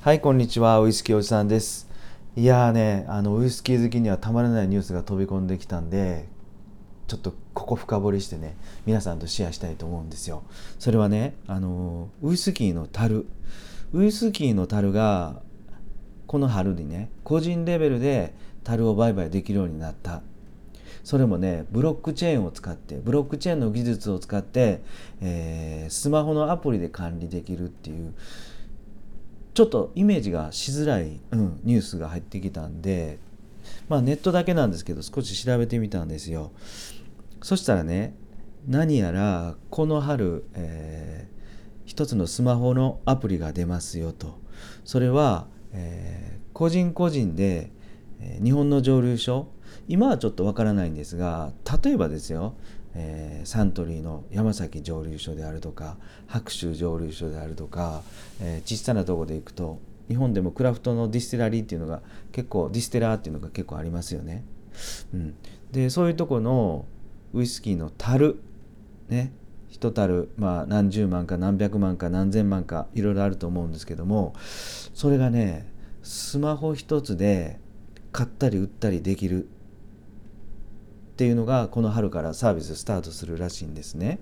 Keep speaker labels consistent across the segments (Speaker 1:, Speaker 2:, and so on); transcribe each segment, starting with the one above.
Speaker 1: はい、こんにちは。ウイスキーおじさんです。いやーね、あのウイスキー好きにはたまらないニュースが飛び込んできたんで、ちょっとここ深掘りしてね、皆さんとシェアしたいと思うんですよ。それはね、あのウイスキーの樽。ウイスキーの樽がこの春にね、個人レベルで樽を売買できるようになった。それもね、ブロックチェーンを使って、ブロックチェーンの技術を使って、えースマホのアプリで管理できるっていう、ちょっとイメージがしづらい、うん、ニュースが入ってきたんで、まあネットだけなんですけど少し調べてみたんですよ。そしたらね、何やらこの春、えー一つのスマホのアプリが出ますよと。それは、えー個人個人で、えー日本の蒸留所、今はちょっとわからないんですが、例えばですよ、えーサントリーの山崎蒸留所であるとか白州蒸留所であるとか、えー小さなとこで行くと日本でもクラフトの distillery っていうのが結構 distiller っていうのが結構ありますよね。うん、でそういうとこのウイスキーの樽ね一樽まあ何十万か何百万か何千万かいろいろあると思うんですけどもそれがねスマホ一つで買ったり売ったりできるっていうのがこの春からサービススタートするらしいんですね。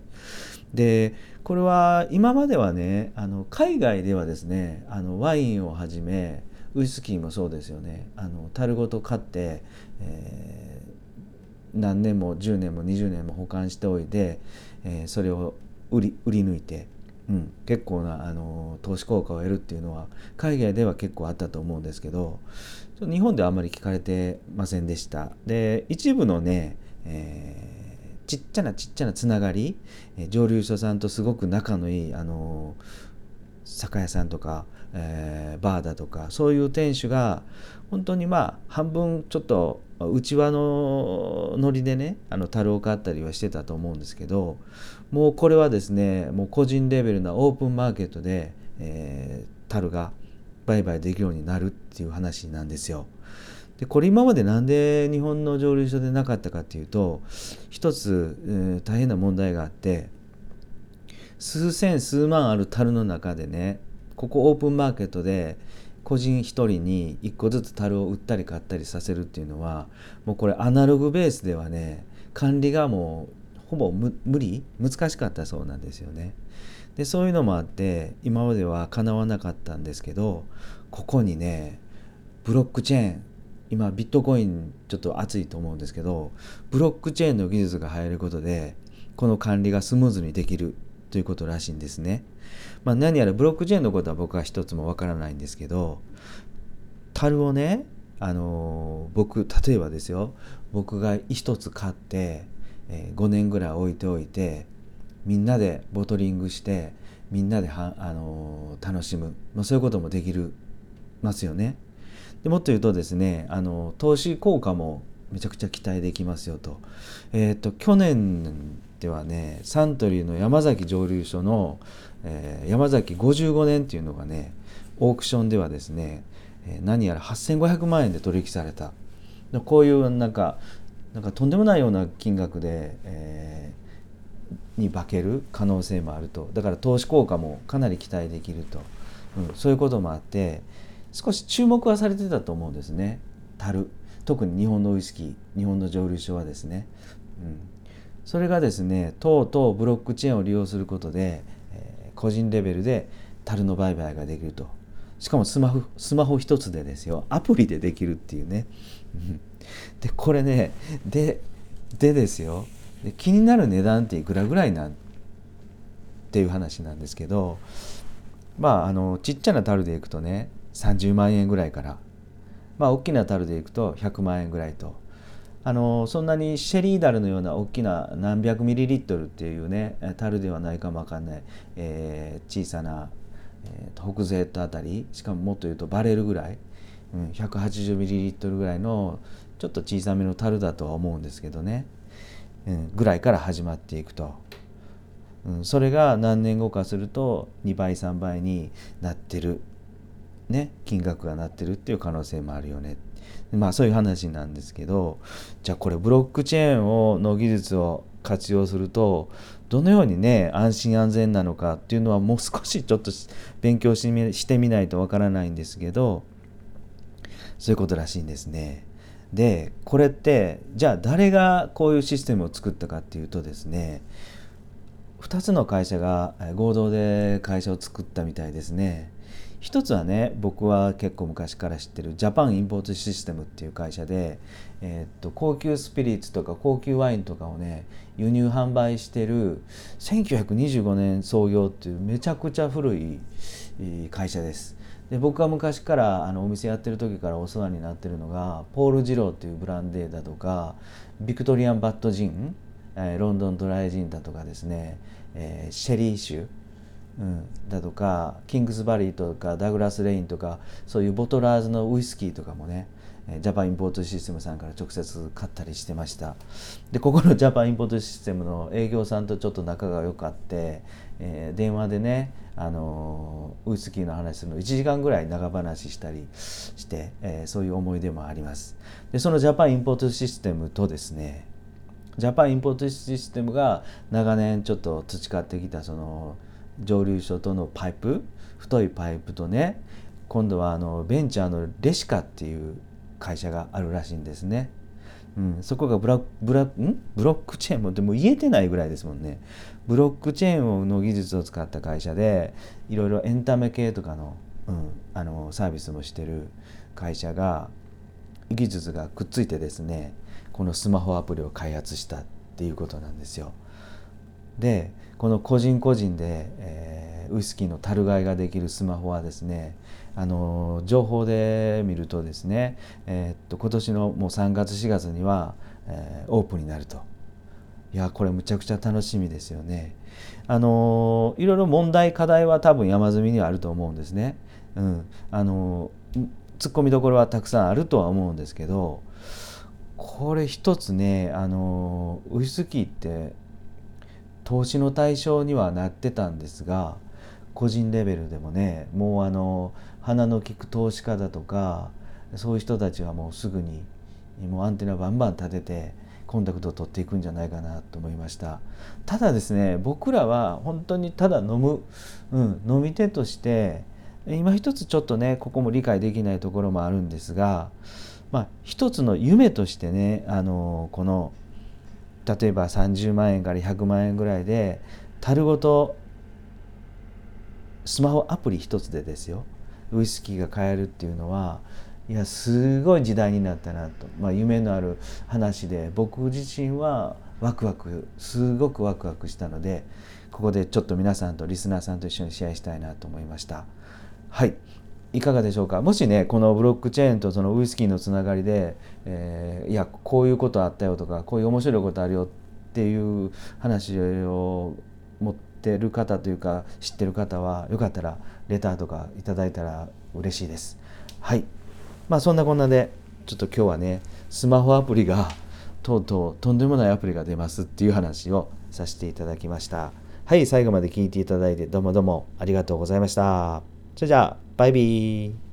Speaker 1: でこれは今まではねあの海外ではですねあのワインをはじめウイスキーもそうですよねあの樽ごと買って、えー何年も10年も20年も保管しておいて、えーそれを売り売り抜いて、うん、結構なあの投資効果を得るっていうのは海外では結構あったと思うんですけど日本ではあんまり聞かれてませんでした。で一部のね、えーちっちゃなちっちゃなつながり、え蒸留所さんとすごく仲のいいあの酒屋さんとか、えーバーだとかそういう店主が本当にまあ半分ちょっと内輪のノリでねあの樽を買ったりはしてたと思うんですけどもうこれはですねもう個人レベルなオープンマーケットで、えー樽が売買できるようになるっていう話なんですよ。でこれ今までなんで日本の蒸留所でなかったかっていうと一つ、えー大変な問題があって数千数万ある樽の中でねここオープンマーケットで個人一人に一個ずつ樽を売ったり買ったりさせるっていうのはもうこれアナログベースではね管理がもうほぼ無無理難しかったそうなんですよね。でそういうのもあって今まではかなわなかったんですけどここにねブロックチェーン今ビットコインちょっと熱いと思うんですけどブロックチェーンの技術が入ることでこの管理がスムーズにできるということらしいんですね。まあ、何やらブロックチェーンのことは僕は一つもわからないんですけど樽をね、あのー僕例えばですよ僕が一つ買って、え5年ぐらい置いておいてみんなでボトリングしてみんなではあのー楽しむ、まあ、そういうこともできるますよね。でもっと言うとですねあの投資効果もめちゃくちゃ期待できますよと。えっ、と去年ではねサントリーの山崎蒸留所の、えー山崎55年っていうのがねオークションではですね、え何やら8500万円で取引された。こういうなんかなんかとんでもないような金額で、えーに化ける可能性もあるとだから投資効果もかなり期待できると、うん、そういうこともあって少し注目はされてたと思うんですね。樽。特に日本のウイスキー。日本の蒸留所はですね、うん、それがですねとうとうブロックチェーンを利用することで、えー個人レベルで樽の売買ができると。しかもスマホスマホ一つでですよ。アプリでできるっていうね、うん。でこれねででですよ。で気になる値段っていくらぐらいなん？っていう話なんですけど。まああのちっちゃな樽でいくとね30万円ぐらいから。まあ大きな樽でいくと100万円ぐらいと。あのそんなにシェリーダルのような大きな何百ミリリットルっていうね樽ではないかもわかんない、えー小さな、えーと北ゼットあたりしかももっと言うとバレルぐらい、うん、180ミリリットルぐらいのちょっと小さめの樽だとは思うんですけどね、うん、ぐらいから始まっていくと。うん、それが何年後かすると2倍3倍になってる、ね、金額がなってるっていう可能性もあるよねまあそういう話なんですけどじゃあこれブロックチェーンをの技術を活用するとどのようにね安心安全なのかっていうのはもう少しちょっと勉強してみないとわからないんですけどそういうことらしいんですね。でこれってじゃあ誰がこういうシステムを作ったかっていうとですね2つの会社が合同で会社を作ったみたいですね。一つはね僕は結構昔から知ってるジャパンインポートシステムっていう会社で、えー、っと高級スピリッツとか高級ワインとかをね輸入販売してる1925年創業っていうめちゃくちゃ古い会社です。で僕が昔からあのお店やってる時からお世話になってるのがポール・ジローっていうブランデーだとかビクトリアン・バットジン、えー、ロンドンドライジンだとかですね、えー、シェリー酒うん、だとかキングスバリーとかダグラス・レインとかそういうボトラーズのウイスキーとかもねジャパンインポートシステムさんから直接買ったりしてました。でここの ジャパンインポートシステムの営業さんとちょっと仲が良かって、えー、電話でねあのウイスキーの話するの1時間ぐらい長話したりして、えー、そういう思い出もあります。でそのジャパンインポートシステムとですねジャパンインポートシステムが長年ちょっと培ってきたその蒸留所とのパイプ太いパイプとね今度はあのベンチャーのレシカっていう会社があるらしいんですね。うん、そこがブラブラん？ブロックチェーンもでも言えてないぐらいですもんね。ブロックチェーンの技術を使った会社でいろいろエンタメ系とかの,、うん、あのサービスもしてる会社が技術がくっついてですねこのスマホアプリを開発したっていうことなんですよ。でこの個人個人で、えー、ウイスキーの樽買いができるスマホはですねあの情報で見るとですね、えー、っと今年のもう3月4月には、えー、オープンになると。いやこれむちゃくちゃ楽しみですよね。あのいろいろ問題課題は多分山積みにはあると思うんですね。うん。あの突っ込みどころはたくさんあるとは思うんですけどこれ一つねあのウイスキーって投資の対象にはなってたんですが個人レベルでもねもうあの鼻の利く投資家だとかそういう人たちはもうすぐにもうアンテナバンバン立ててコンタクトを取っていくんじゃないかなと思いました。ただですね僕らは本当にただ飲む、うん、飲み手として今一つちょっとねここも理解できないところもあるんですがまあ一つの夢としてねあのこの例えば30万円から100万円ぐらいで樽ごとスマホアプリ一つでですよ。ウイスキーが買えるっていうのはいやすごい時代になったなと、まあ、夢のある話で僕自身はワクワクすごくワクワクしたのでここでちょっと皆さんとリスナーさんと一緒にシェアしたいなと思いました。はい。いかがでしょうか？もしねこのブロックチェーンとそのウイスキーのつながりで、えー、いやこういうことあったよとかこういう面白いことあるよっていう話を持ってる方というか知ってる方はよかったらレターとかいただいたら嬉しいです。はいまあそんなこんなでちょっと今日はねスマホアプリがとうとうとんでもないアプリが出ますっていう話をさせていただきました。はい最後まで聞いていただいてどうもどうもありがとうございました。じゃじゃあバイビー